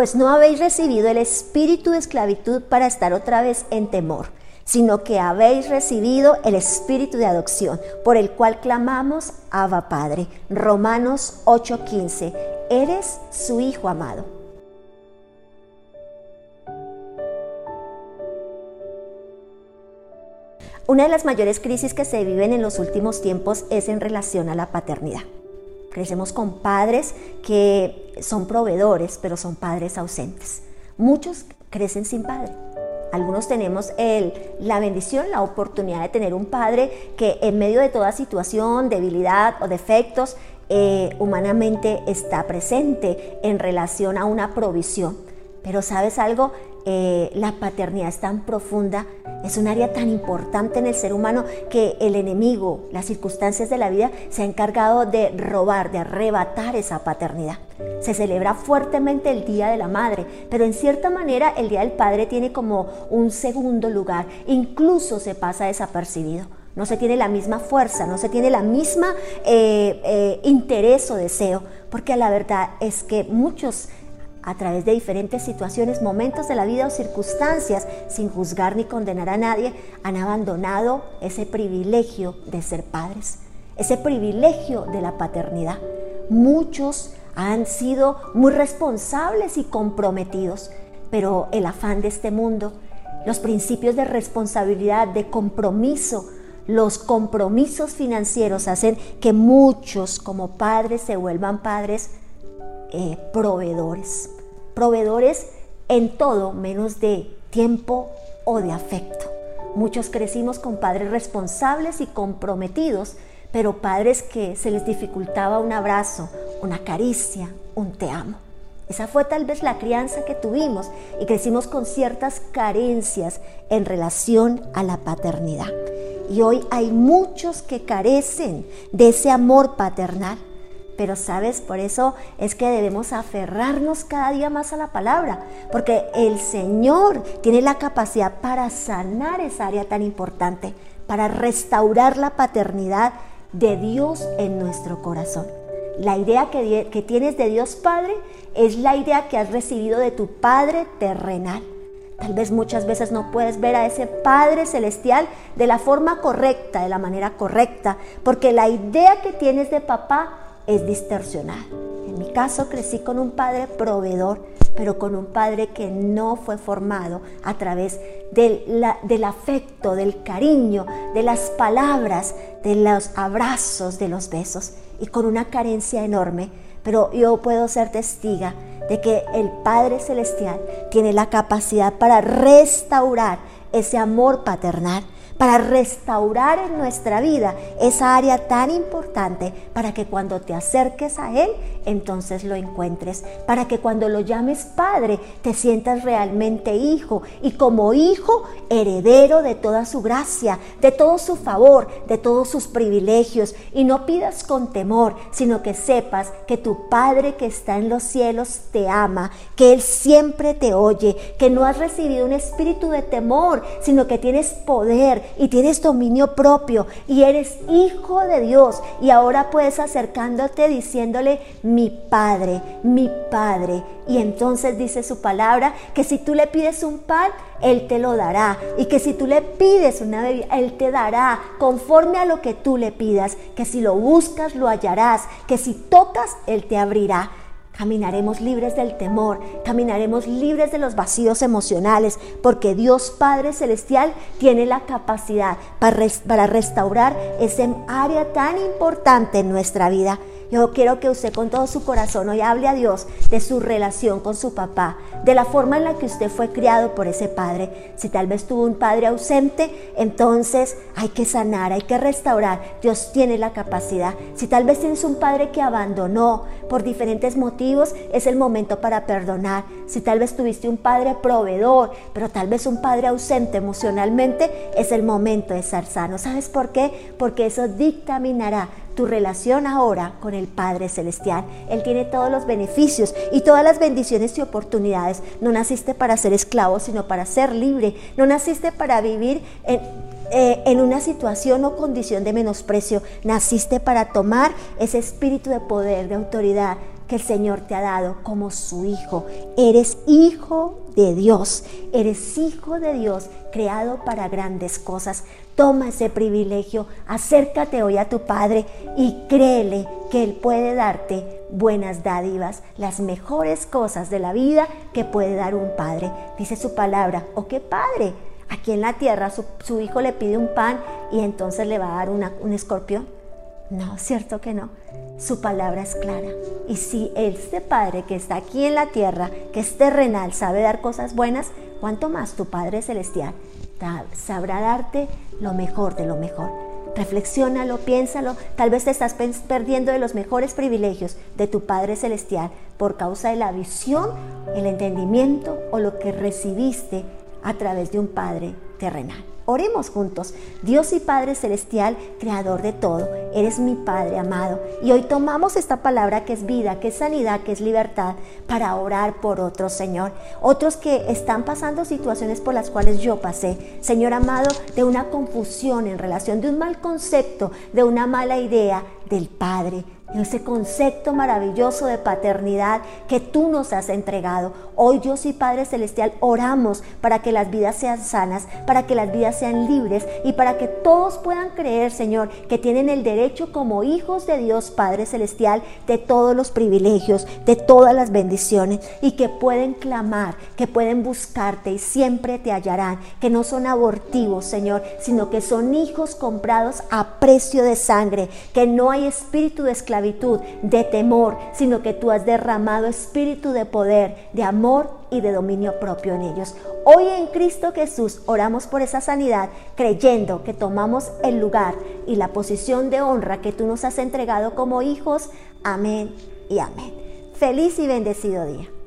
pues no habéis recibido el espíritu de esclavitud para estar otra vez en temor, sino que habéis recibido el espíritu de adopción, por el cual clamamos, Abba Padre. Romanos 8:15, eres su Hijo amado. Una de las mayores crisis que se viven en los últimos tiempos es en relación a la paternidad. Crecemos con padres que son proveedores, pero son padres ausentes. Muchos crecen sin padre. Algunos tenemos el, la bendición, la oportunidad de tener un padre que en medio de toda situación, debilidad o defectos, eh, humanamente está presente en relación a una provisión. Pero sabes algo, eh, la paternidad es tan profunda, es un área tan importante en el ser humano que el enemigo, las circunstancias de la vida, se ha encargado de robar, de arrebatar esa paternidad. Se celebra fuertemente el Día de la Madre, pero en cierta manera el Día del Padre tiene como un segundo lugar, incluso se pasa desapercibido. No se tiene la misma fuerza, no se tiene la misma eh, eh, interés o deseo, porque la verdad es que muchos a través de diferentes situaciones, momentos de la vida o circunstancias, sin juzgar ni condenar a nadie, han abandonado ese privilegio de ser padres, ese privilegio de la paternidad. Muchos han sido muy responsables y comprometidos, pero el afán de este mundo, los principios de responsabilidad, de compromiso, los compromisos financieros hacen que muchos como padres se vuelvan padres eh, proveedores. Proveedores en todo menos de tiempo o de afecto. Muchos crecimos con padres responsables y comprometidos, pero padres que se les dificultaba un abrazo, una caricia, un te amo. Esa fue tal vez la crianza que tuvimos y crecimos con ciertas carencias en relación a la paternidad. Y hoy hay muchos que carecen de ese amor paternal. Pero sabes, por eso es que debemos aferrarnos cada día más a la palabra, porque el Señor tiene la capacidad para sanar esa área tan importante, para restaurar la paternidad de Dios en nuestro corazón. La idea que, que tienes de Dios Padre es la idea que has recibido de tu Padre terrenal. Tal vez muchas veces no puedes ver a ese Padre Celestial de la forma correcta, de la manera correcta, porque la idea que tienes de papá es distorsionada. En mi caso crecí con un padre proveedor, pero con un padre que no fue formado a través del, del, afecto, del cariño, de las palabras, de los abrazos, de los besos, y con una carencia enorme. Pero yo puedo ser testiga de que el Padre Celestial tiene la capacidad para restaurar ese amor paternal para restaurar en nuestra vida esa área tan importante para que cuando te acerques a Él, entonces lo encuentres, para que cuando lo llames Padre, te sientas realmente hijo y como hijo heredero de toda su gracia, de todo su favor, de todos sus privilegios. Y no pidas con temor, sino que sepas que tu Padre que está en los cielos te ama, que Él siempre te oye, que no has recibido un espíritu de temor, sino que tienes poder y tienes dominio propio y eres hijo de Dios y ahora puedes acercándote diciéndole mi Padre, mi Padre. Y entonces dice su palabra que si tú le pides un pan, Él te lo dará. Y que si tú le pides una bebida, Él te dará conforme a lo que tú le pidas. Que si lo buscas, lo hallarás. Que si tocas, Él te abrirá. Caminaremos libres del temor, caminaremos libres de los vacíos emocionales, porque Dios Padre Celestial tiene la capacidad para, restaurar ese área tan importante en nuestra vida. Yo quiero que usted con todo su corazón hoy hable a Dios de su relación con su papá, de la forma en la que usted fue criado por ese padre. Si tal vez tuvo un padre ausente, entonces hay que sanar, hay que restaurar. Dios tiene la capacidad. Si tal vez tienes un padre que abandonó por diferentes motivos, es el momento para perdonar. Si tal vez tuviste un padre proveedor, pero tal vez un padre ausente emocionalmente, es el momento de ser sano. ¿Sabes por qué? Porque eso dictaminará tu relación ahora con el Padre Celestial. Él tiene todos los beneficios y todas las bendiciones y oportunidades. No naciste para ser esclavo, sino para ser libre. No naciste para vivir en, eh, en una situación o condición de menosprecio. Naciste para tomar ese espíritu de poder, de autoridad que el Señor te ha dado como su hijo. Eres hijo de Dios, eres hijo de Dios, creado para grandes cosas. Toma ese privilegio, acércate hoy a tu Padre y créele que Él puede darte buenas dádivas, las mejores cosas de la vida que puede dar un Padre. Dice su palabra, ¿o oh, qué Padre? Aquí en la tierra su, hijo le pide un pan y entonces le va a dar un escorpión. No, cierto que no. Su palabra es clara. Y si este Padre que está aquí en la tierra, que es terrenal, sabe dar cosas buenas, ¿cuánto más tu Padre celestial sabrá darte lo mejor de lo mejor? Reflexiónalo, piénsalo. Tal vez te estás perdiendo de los mejores privilegios de tu Padre Celestial por causa de la visión, el entendimiento o lo que recibiste a través de un Padre terrenal. Oremos juntos. Dios y Padre Celestial, Creador de todo, eres mi Padre amado. Y hoy tomamos esta palabra que es vida, que es sanidad, que es libertad, para orar por otros, Señor. Otros que están pasando situaciones por las cuales yo pasé. Señor amado, de una confusión en relación, de un mal concepto, de una mala idea del Padre ese concepto maravilloso de paternidad que tú nos has entregado. Hoy Dios y Padre Celestial oramos para que las vidas sean sanas, para que las vidas sean libres y para que todos puedan creer, Señor, que tienen el derecho como hijos de Dios Padre Celestial de todos los privilegios, de todas las bendiciones y que pueden clamar, que pueden buscarte y siempre te hallarán, que no son abortivos, Señor, sino que son hijos comprados a precio de sangre, que no hay espíritu de de temor, sino que tú has derramado espíritu de poder, de amor y de dominio propio en ellos. Hoy en Cristo Jesús oramos por esa sanidad, creyendo que tomamos el lugar y la posición de honra que tú nos has entregado como hijos. Amén y amén. Feliz y bendecido día.